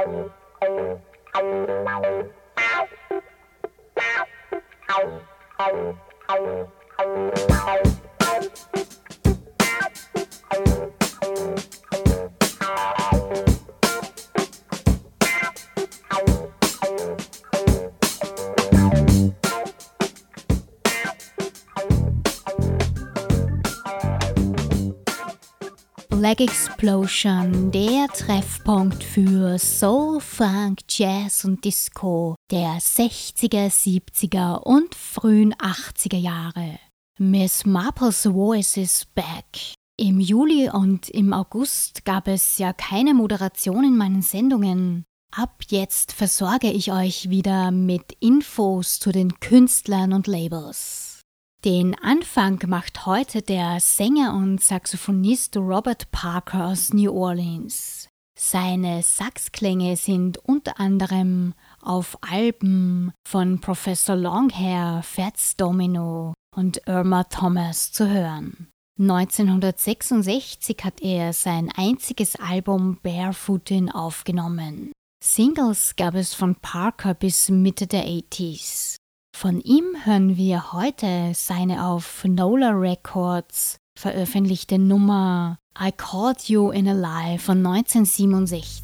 Thank you. Black Explosion, der Treffpunkt für Soul, Funk, Jazz und Disco der 60er, 70er und frühen 80er Jahre. Miss Marple's Voice is back. Im Juli und im August gab es ja keine Moderation in meinen Sendungen. Ab jetzt versorge ich euch wieder mit Infos zu den Künstlern und Labels. Den Anfang macht heute der Sänger und Saxophonist Robert Parker aus New Orleans. Seine Saxklänge sind unter anderem auf Alben von Professor Longhair, Fats Domino und Irma Thomas zu hören. 1966 hat er sein einziges Album Barefootin aufgenommen. Singles gab es von Parker bis Mitte der 80s. Von ihm hören wir heute seine auf Nola Records veröffentlichte Nummer I Caught You in a Lie von 1967.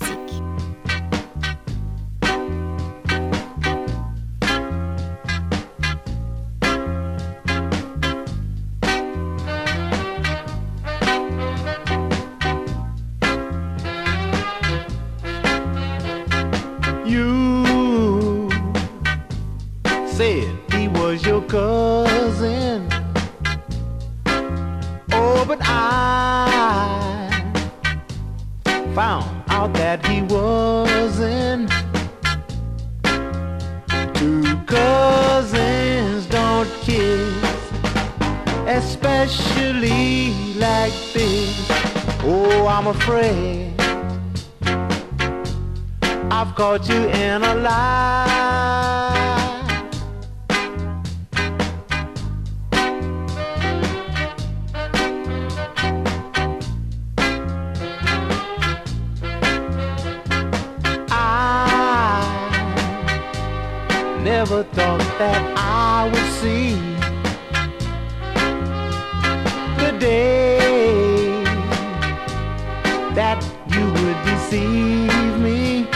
Cousin. Oh, but I found out that he wasn't. Two cousins don't kiss, especially like this. Oh, I'm afraid I've caught you in a lie. Never thought that I would see the day that you would deceive me.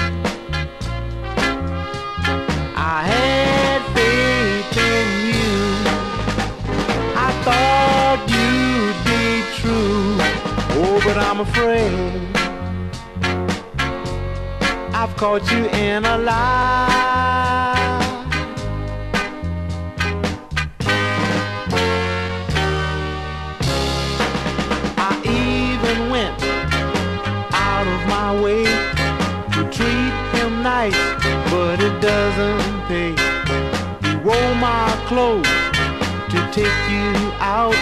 I had faith in you. I thought you'd be true. Oh, but I'm afraid I've caught you in a lie. But it doesn't pay. You wore my clothes to take you out.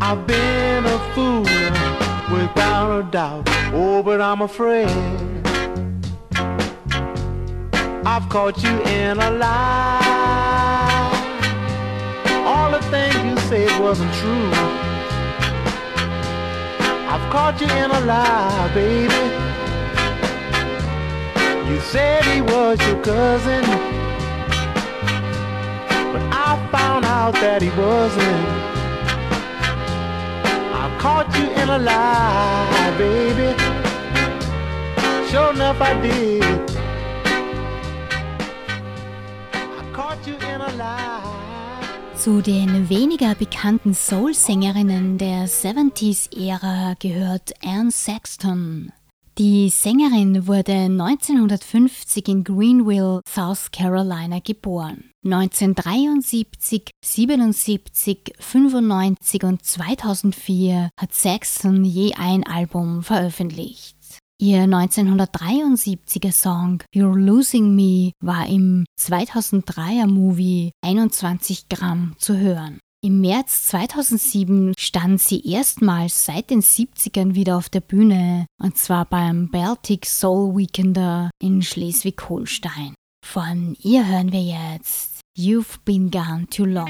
I've been a fool without a doubt. Oh, but I'm afraid I've caught you in a lie. All the things you said wasn't true. I've caught you in a lie, baby. You said he was your cousin, but I found out that he wasn't. I caught you in a lie, baby. Sure enough, I did. I caught you in a lie. Zu den weniger bekannten Soul-Sängerinnen der 70s-Ära gehört Anne Sexton. Die Sängerin wurde 1950 in Greenville, South Carolina geboren. 1973, 77, 95 und 2004 hat Saxon je ein Album veröffentlicht. Ihr 1973er Song You're Losing Me war im 2003er Movie 21 Gramm zu hören. Im März 2007 stand sie erstmals seit den 70ern wieder auf der Bühne, und zwar beim Baltic Soul Weekender in Schleswig-Holstein. Von ihr hören wir jetzt You've Been Gone Too Long.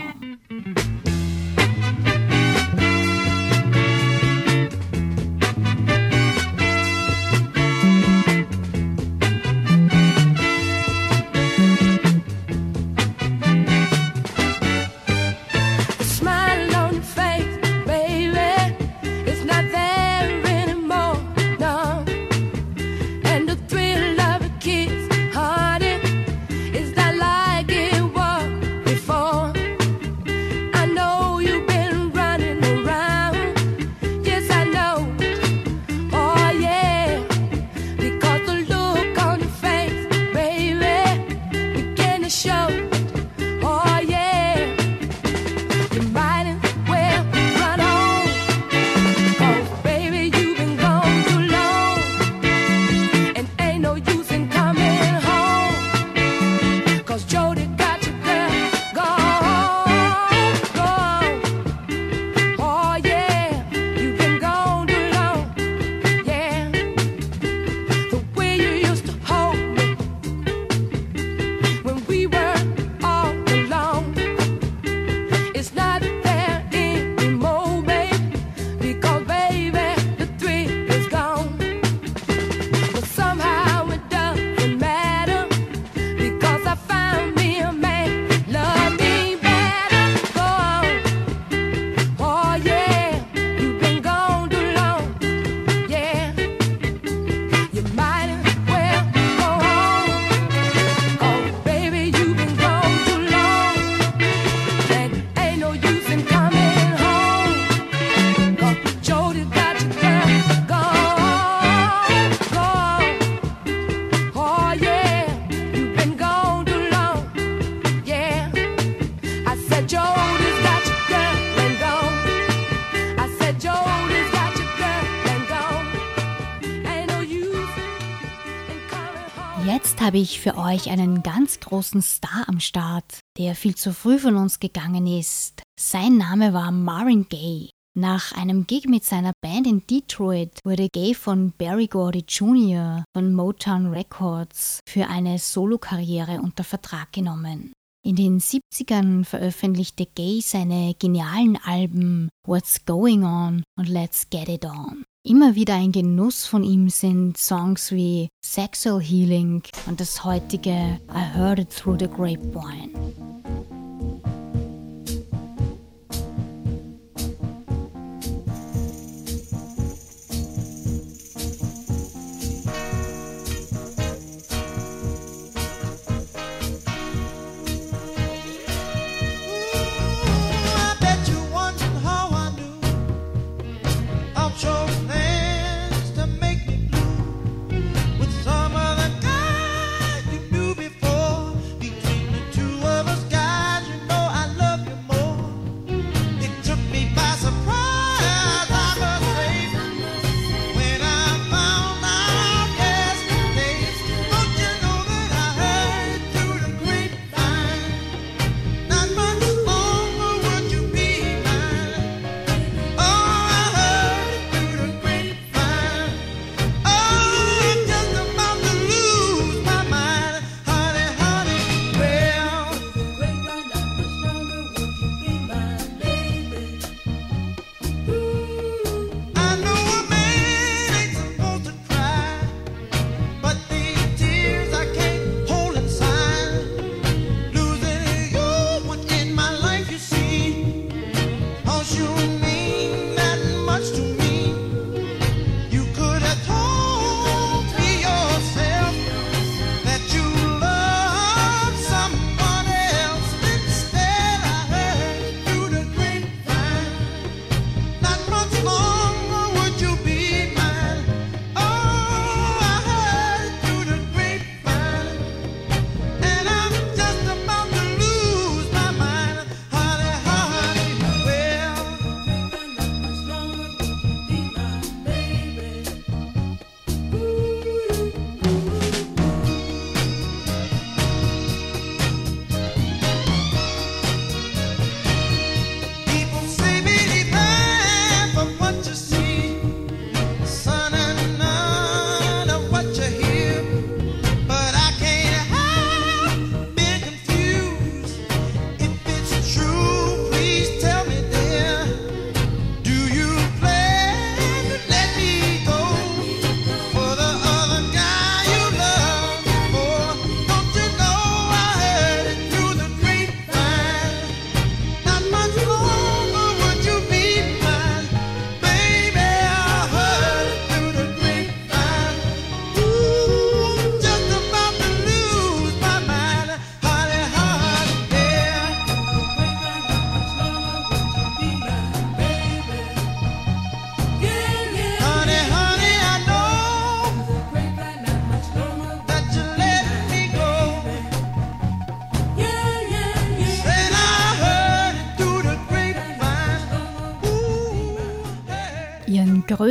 Ich für euch einen ganz großen Star am Start, der viel zu früh von uns gegangen ist. Sein Name war Marvin Gaye. Nach einem Gig mit seiner Band in Detroit wurde Gaye von Barry Gordy Jr. von Motown Records für eine Solokarriere unter Vertrag genommen. In den 70ern veröffentlichte Gaye seine genialen Alben What's Going On und Let's Get It On. Immer wieder ein Genuss von ihm sind Songs wie Sexual Healing und das heutige I Heard It Through the Grapevine.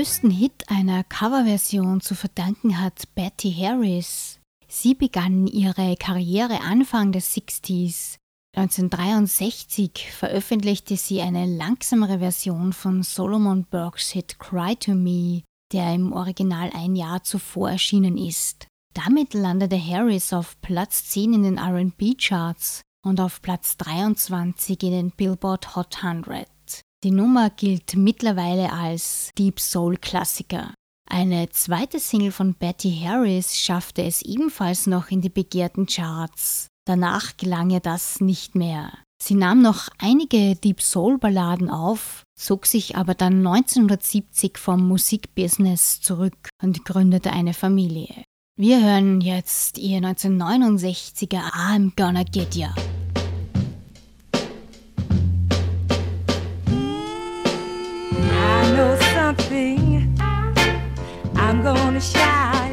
Größten Hit einer Coverversion zu verdanken hat Betty Harris. Sie begann ihre Karriere Anfang des 60s. 1963 veröffentlichte sie eine langsamere Version von Solomon Burke's Hit Cry to Me, der im Original ein Jahr zuvor erschienen ist. Damit landete Harris auf Platz 10 in den RB-Charts und auf Platz 23 in den Billboard Hot 100. Die Nummer gilt mittlerweile als Deep Soul Klassiker. Eine zweite Single von Betty Harris schaffte es ebenfalls noch in die begehrten Charts. Danach gelang ihr das nicht mehr. Sie nahm noch einige Deep Soul Balladen auf, zog sich aber dann 1970 vom Musikbusiness zurück und gründete eine Familie. Wir hören jetzt ihr 1969er I'm Gonna Get Ya. Gonna shout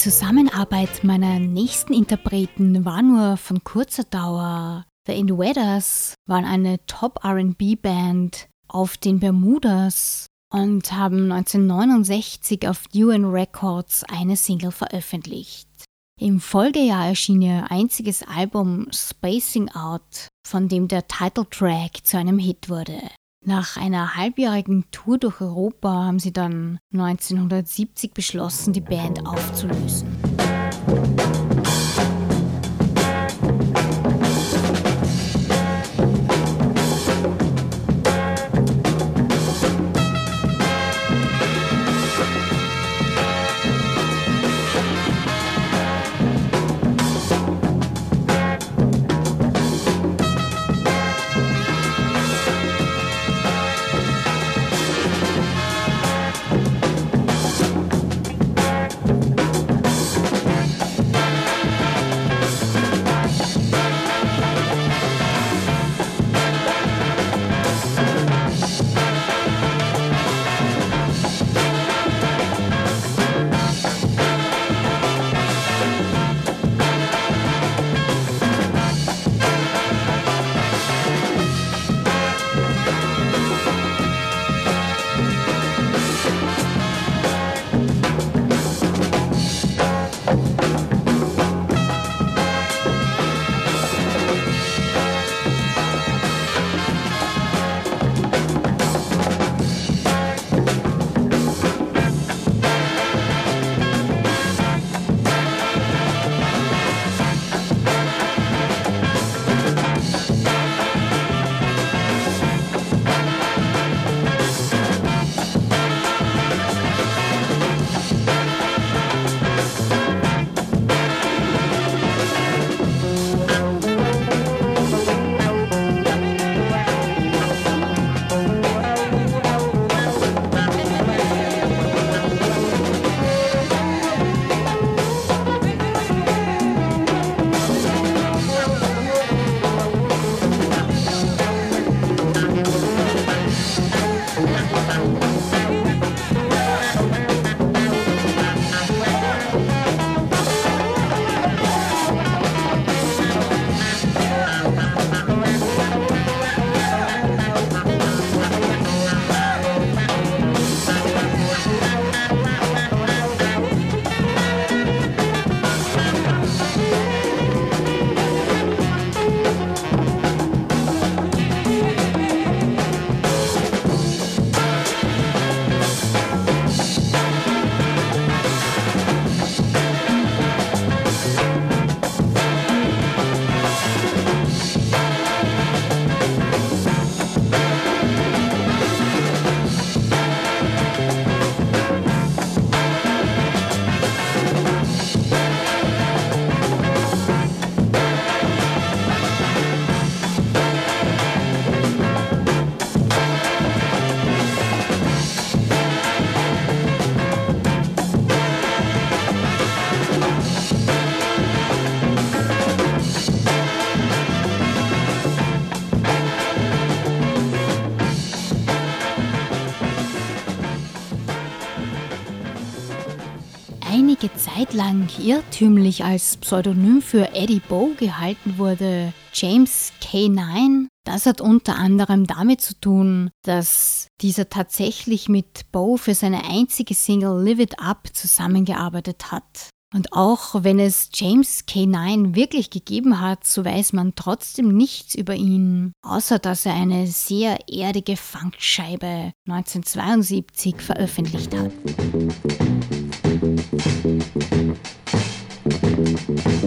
Zusammenarbeit meiner nächsten Interpreten war nur von kurzer Dauer. The Inwedders waren eine Top-RB-Band auf den Bermudas und haben 1969 auf UN Records eine Single veröffentlicht. Im Folgejahr erschien ihr einziges Album Spacing Out, von dem der Titeltrack zu einem Hit wurde. Nach einer halbjährigen Tour durch Europa haben sie dann 1970 beschlossen, die Band aufzulösen. Zeit lang irrtümlich als Pseudonym für Eddie Bow gehalten wurde, James K9, das hat unter anderem damit zu tun, dass dieser tatsächlich mit Bow für seine einzige Single Live It Up zusammengearbeitet hat. Und auch wenn es James K9 wirklich gegeben hat, so weiß man trotzdem nichts über ihn, außer dass er eine sehr erdige Funkscheibe 1972 veröffentlicht hat. Thank you.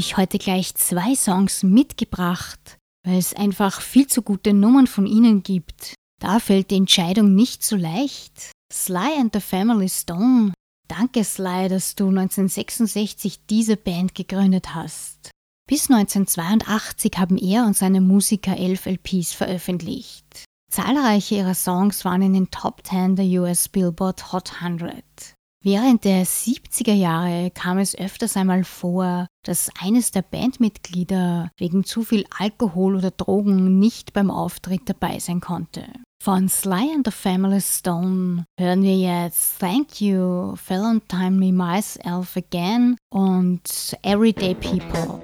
Ich heute gleich zwei Songs mitgebracht, weil es einfach viel zu gute Nummern von ihnen gibt. Da fällt die Entscheidung nicht so leicht. Sly and the Family Stone. Danke Sly, dass du 1966 diese Band gegründet hast. Bis 1982 haben er und seine Musiker elf LPs veröffentlicht. Zahlreiche ihrer Songs waren in den Top 10 der US Billboard Hot 100. Während der 70er Jahre kam es öfters einmal vor, dass eines der Bandmitglieder wegen zu viel Alkohol oder Drogen nicht beim Auftritt dabei sein konnte. Von Sly and the Family Stone hören wir jetzt Thank You, Valentine Me Myself Again und Everyday People.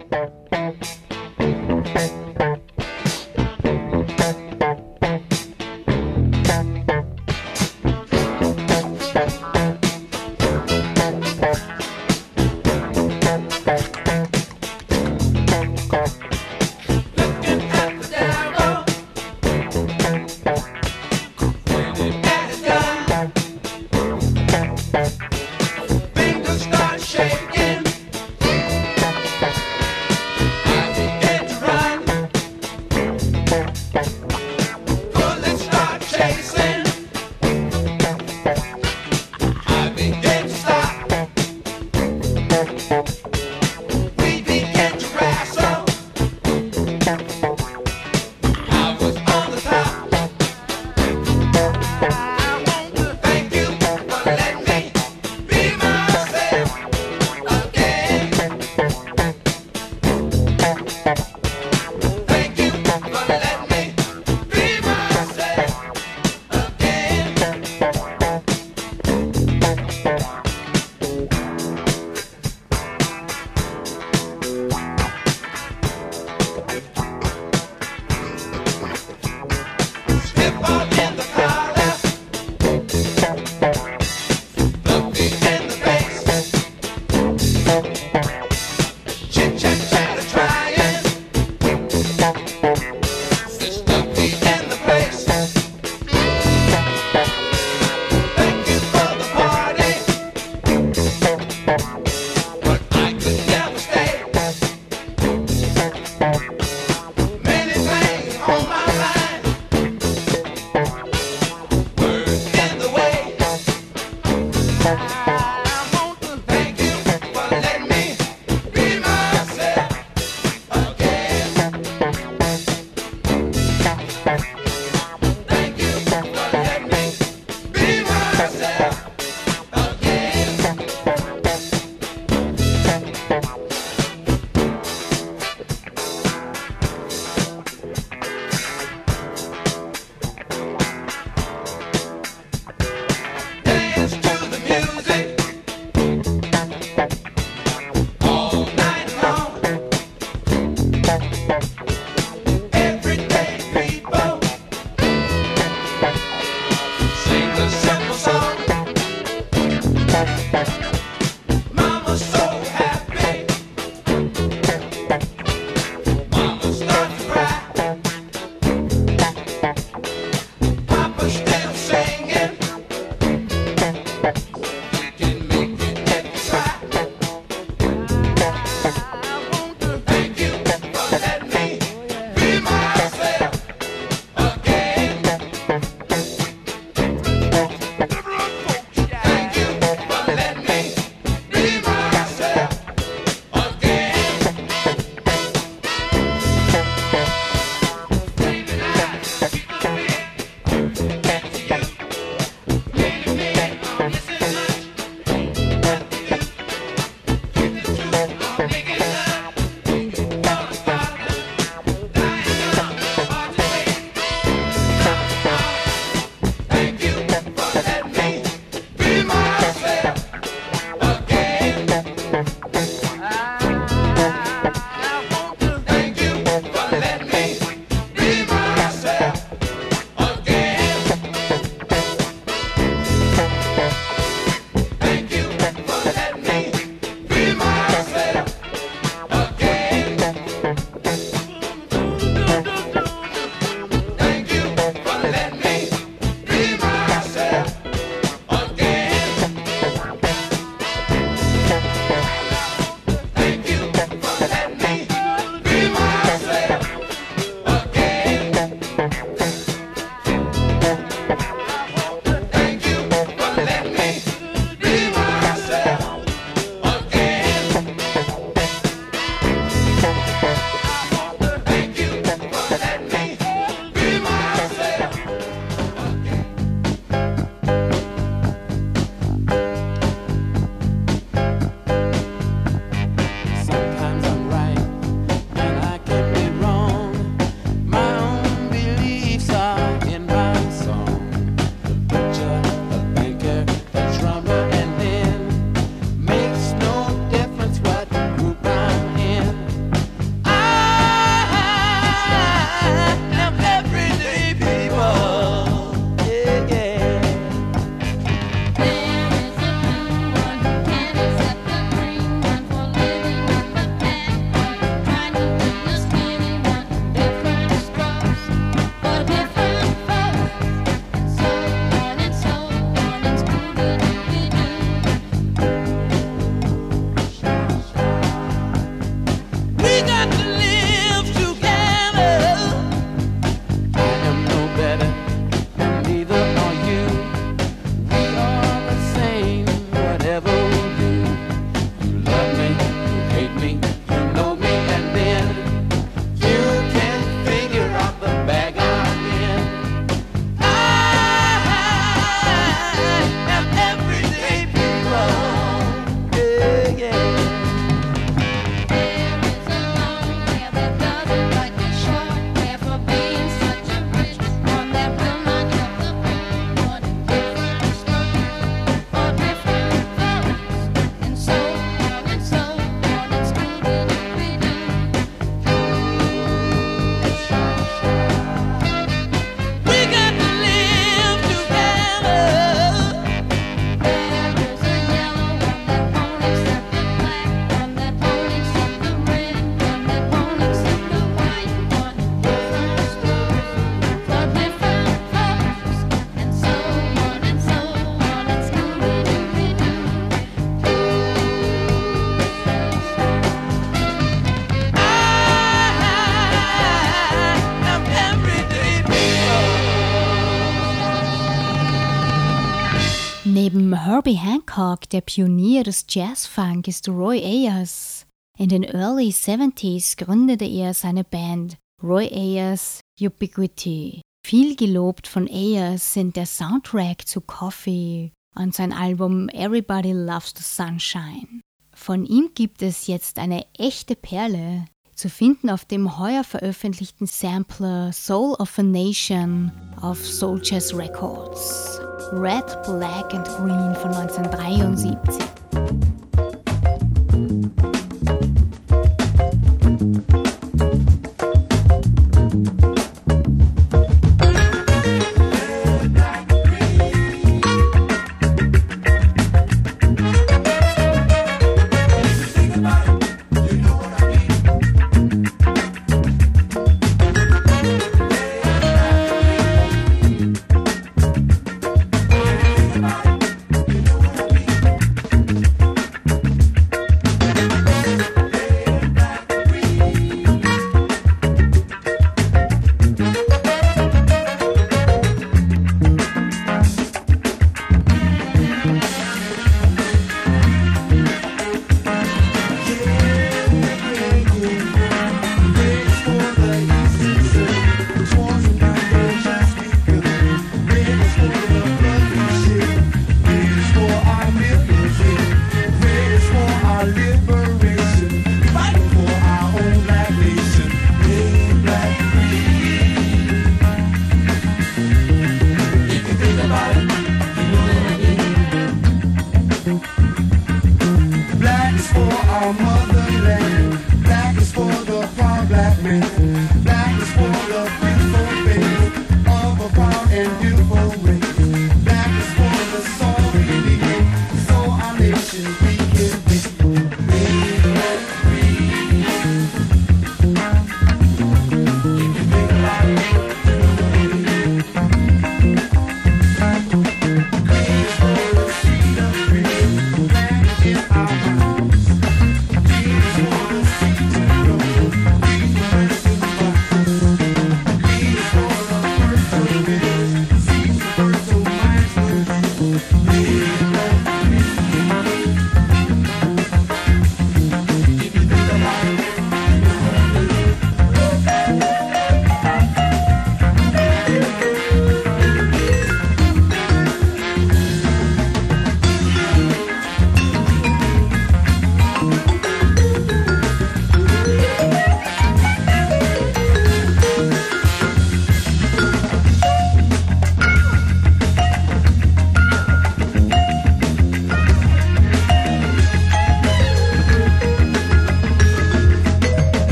Hancock, der Pionier des Jazzfunk, ist Roy Ayers. In den Early 70s gründete er seine Band Roy Ayers Ubiquity. Viel gelobt von Ayers sind der Soundtrack zu Coffee und sein Album Everybody Loves the Sunshine. Von ihm gibt es jetzt eine echte Perle, zu finden auf dem heuer veröffentlichten Sampler Soul of a Nation auf Soul Jazz Records. Red, Black and Green von 1973.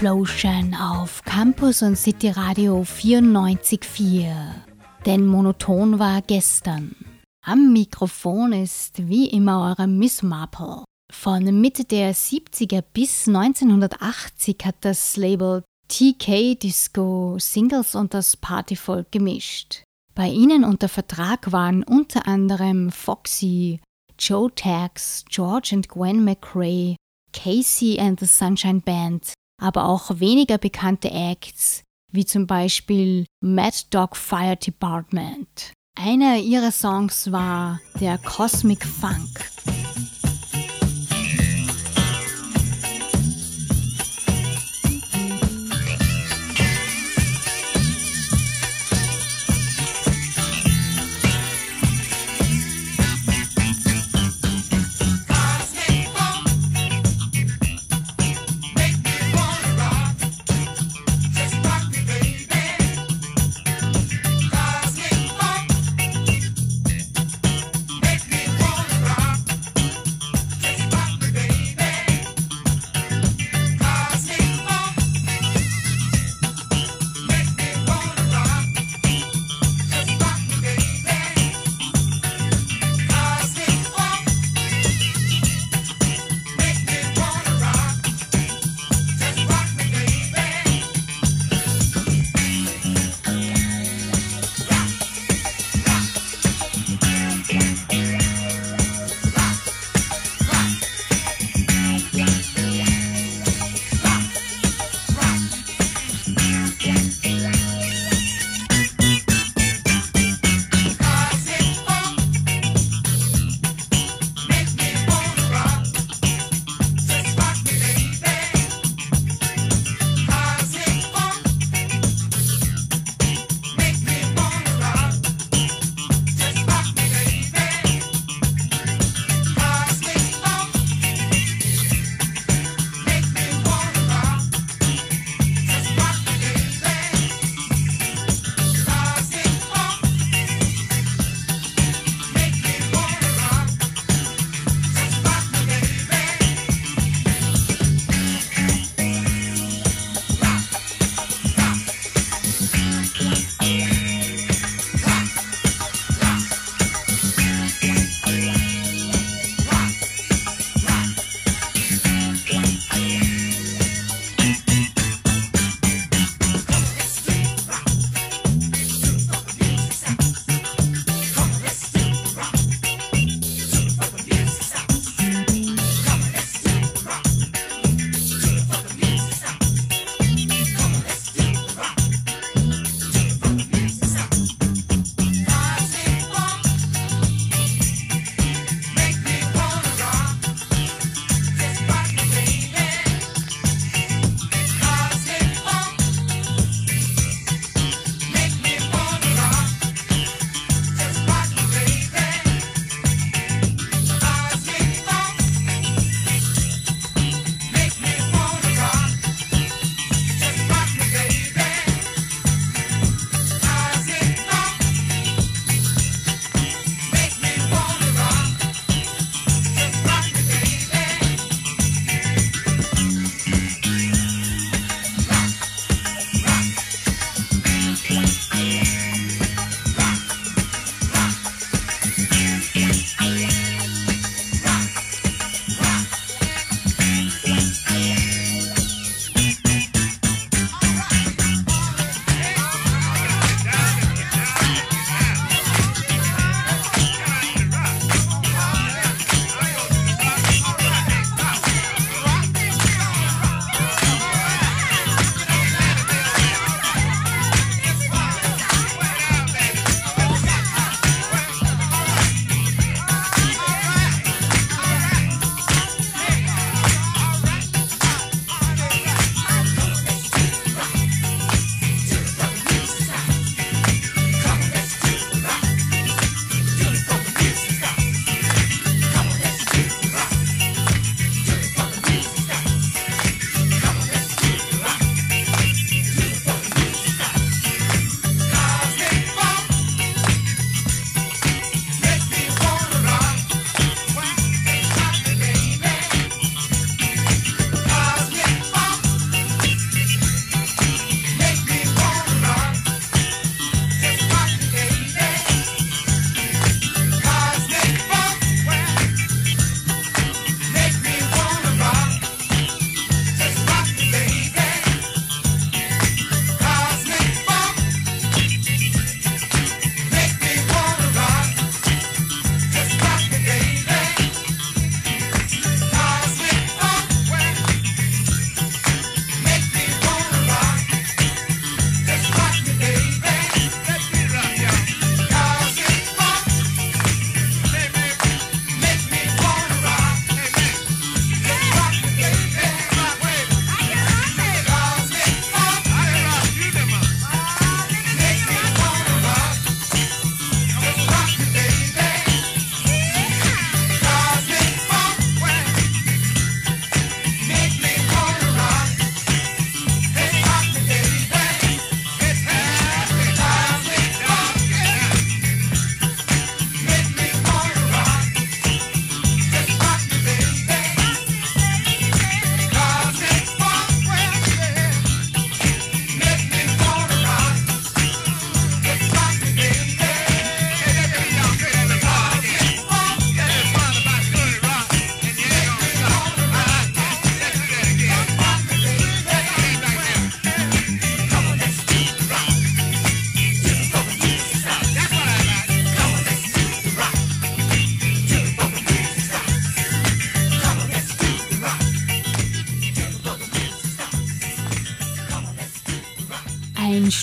Explosion auf Campus und City Radio 94.4. Denn monoton war gestern. Am Mikrofon ist wie immer eure Miss Marple. Von Mitte der 70er bis 1980 hat das Label TK Disco Singles und das Partyvolk gemischt. Bei ihnen unter Vertrag waren unter anderem Foxy, Joe Tax, George and Gwen McRae, Casey and the Sunshine Band, aber auch weniger bekannte Acts, wie zum Beispiel Mad Dog Fire Department. Einer ihrer Songs war der Cosmic Funk.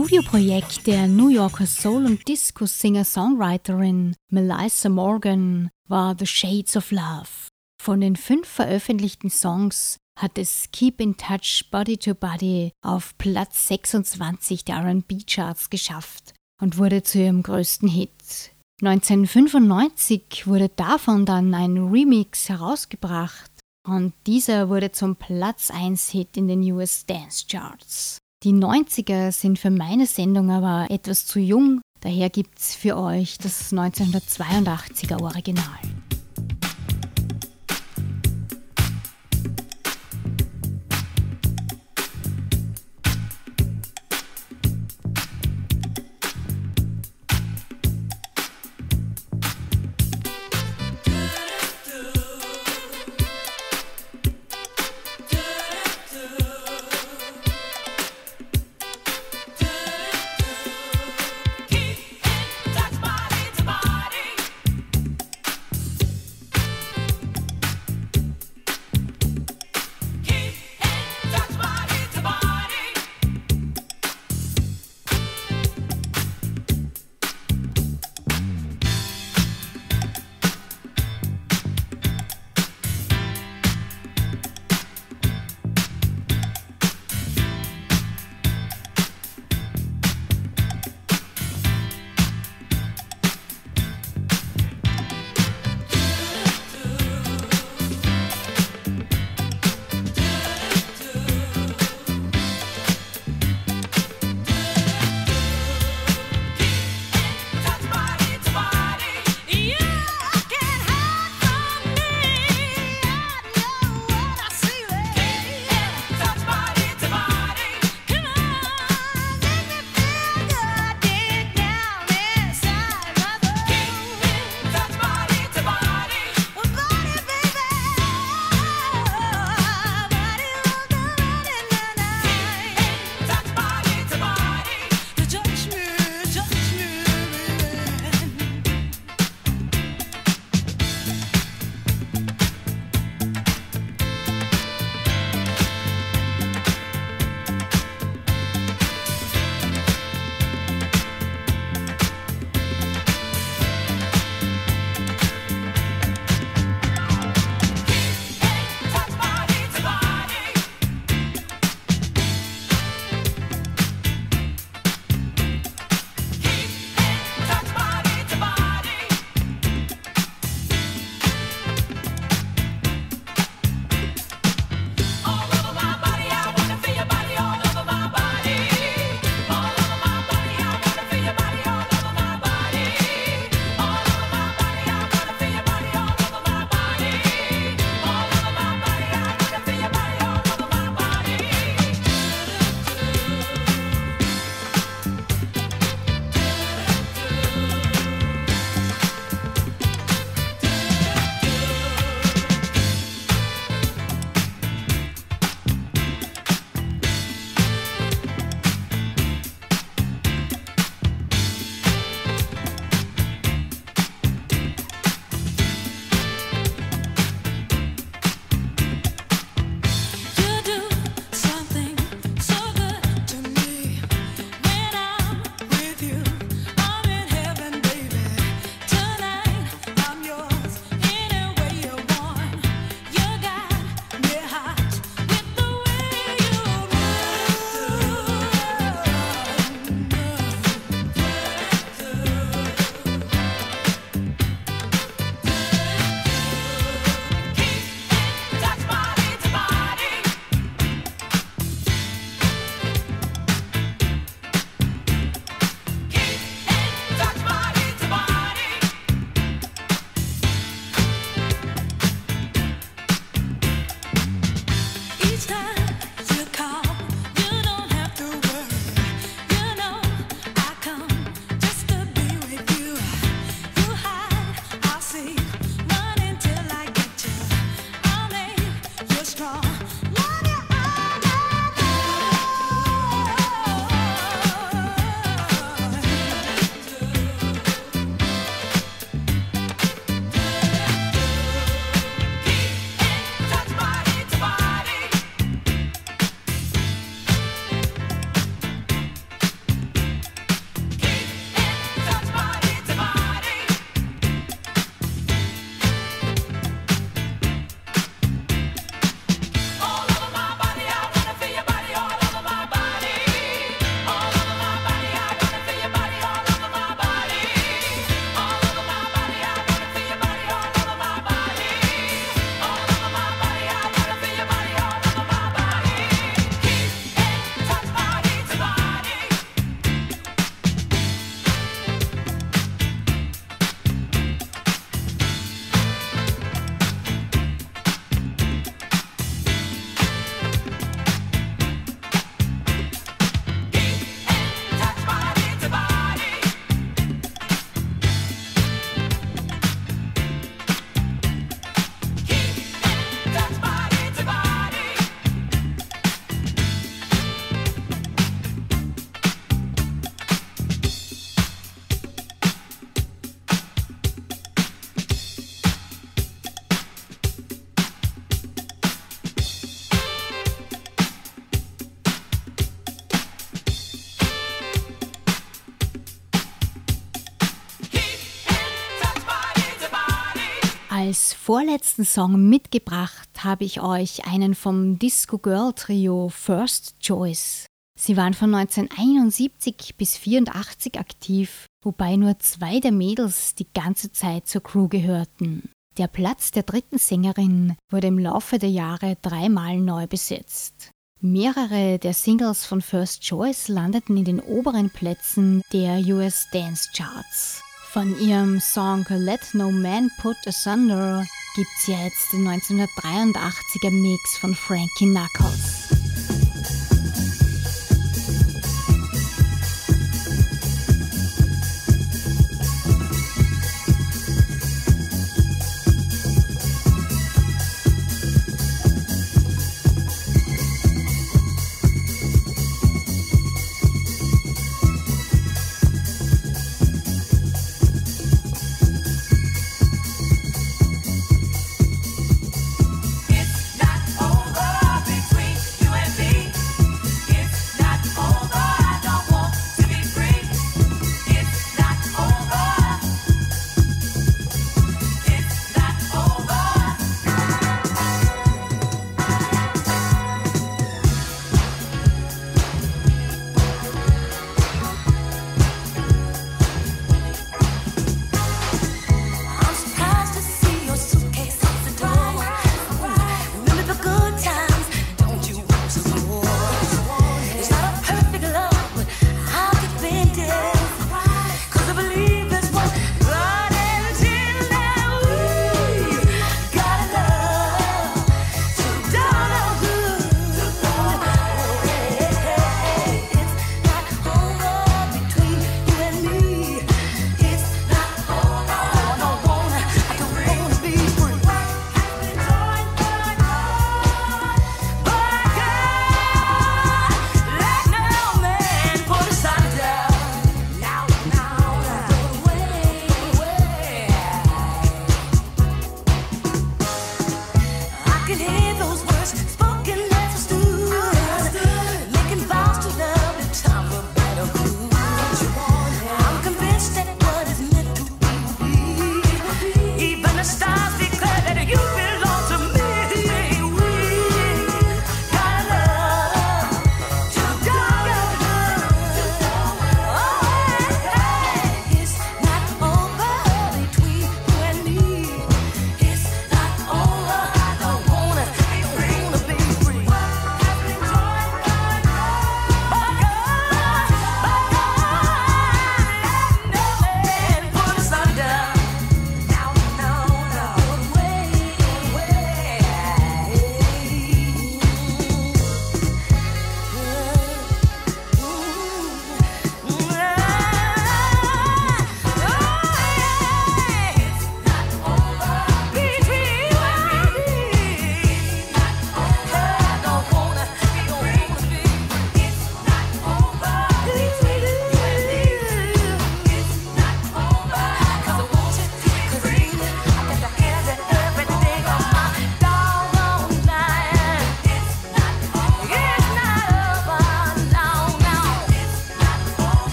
Studioprojekt der New Yorker Soul- und Disco-Singer-Songwriterin Melissa Morgan war The Shades of Love. Von den fünf veröffentlichten Songs hat es Keep in Touch Body to Body auf Platz 26 der RB-Charts geschafft und wurde zu ihrem größten Hit. 1995 wurde davon dann ein Remix herausgebracht und dieser wurde zum Platz 1 Hit in den US Dance Charts. Die 90er sind für meine Sendung aber etwas zu jung, daher gibt's für euch das 1982er Original. Als vorletzten Song mitgebracht habe ich euch einen vom Disco Girl Trio First Choice. Sie waren von 1971 bis 1984 aktiv, wobei nur zwei der Mädels die ganze Zeit zur Crew gehörten. Der Platz der dritten Sängerin wurde im Laufe der Jahre dreimal neu besetzt. Mehrere der Singles von First Choice landeten in den oberen Plätzen der US Dance Charts. Von ihrem Song Let No Man Put Asunder gibt's jetzt den 1983er Mix von Frankie Knuckles.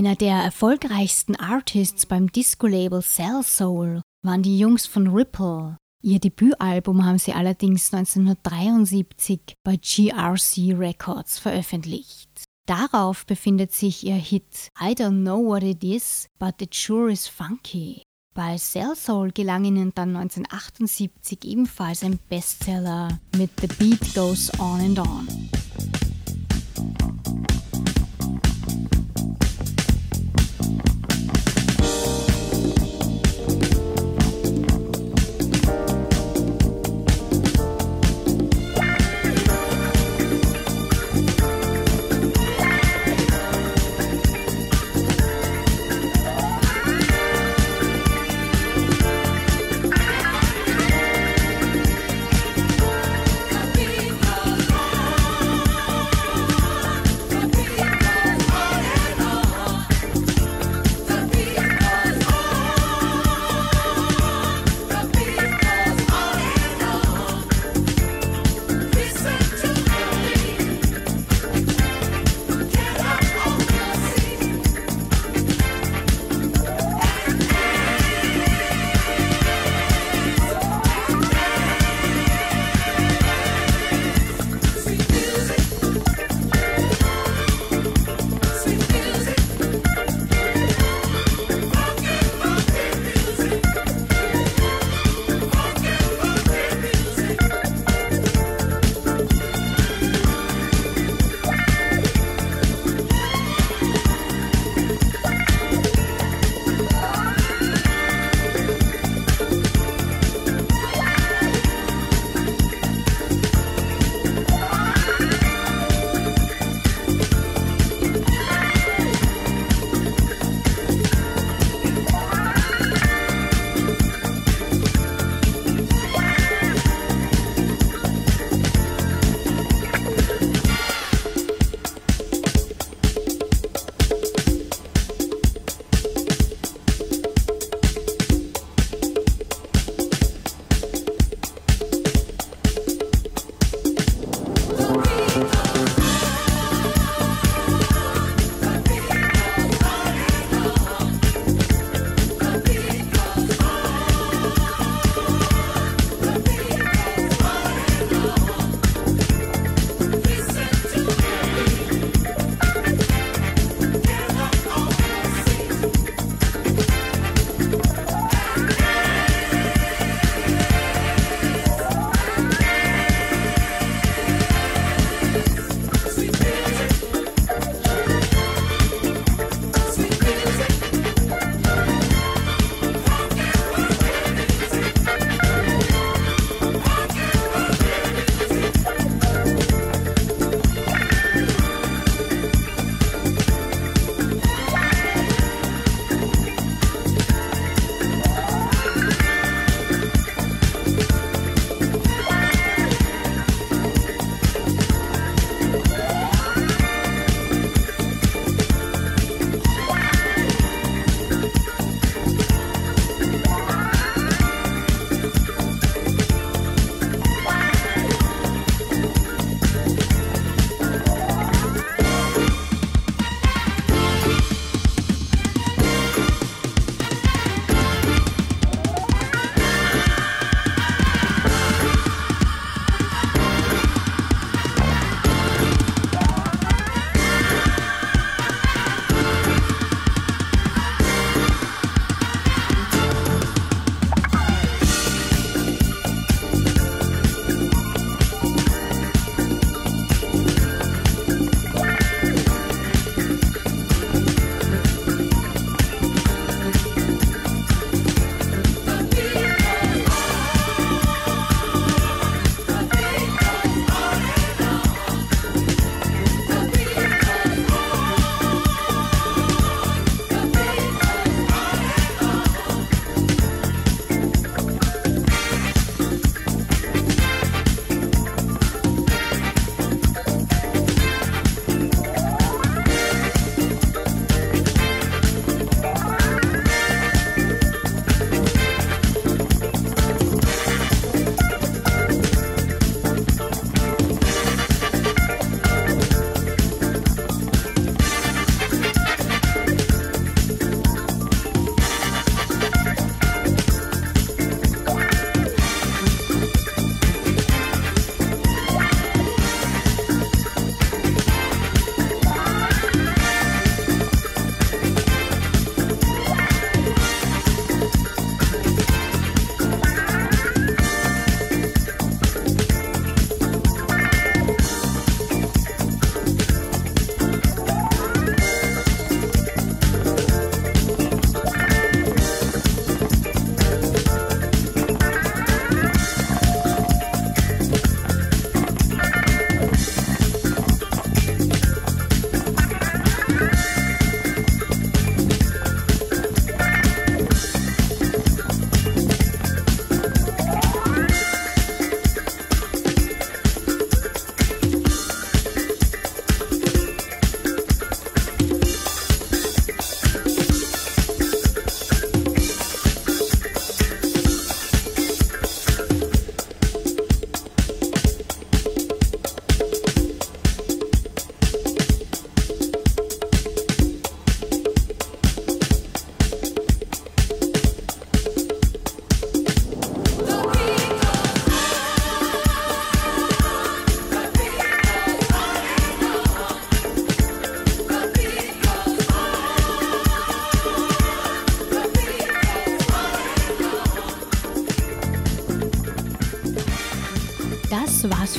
Einer der erfolgreichsten Artists beim Disco-Label Cell Soul waren die Jungs von Ripple. Ihr Debütalbum haben sie allerdings 1973 bei GRC Records veröffentlicht. Darauf befindet sich ihr Hit I Don't Know What It Is, but It Sure Is Funky. Bei Cell Soul gelang ihnen dann 1978 ebenfalls ein Bestseller mit The Beat Goes On and On.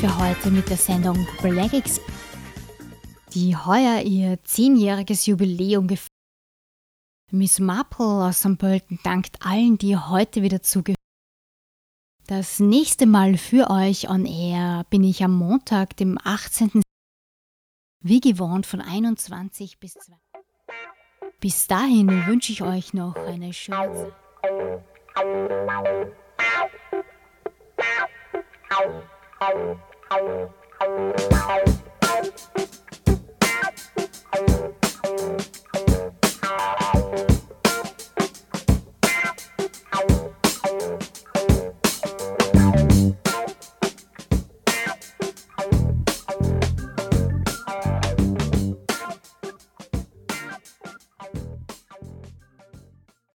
Für heute mit der Sendung Black X, die heuer ihr zehnjähriges Jubiläum gefeiert. Miss Marple aus St. Pölten dankt allen, die heute wieder zugehören. Das nächste Mal für euch on Air bin ich am Montag, dem 18. Wie gewohnt von 21 bis 2. Bis dahin wünsche ich euch noch eine schöne Zeit. Thank you.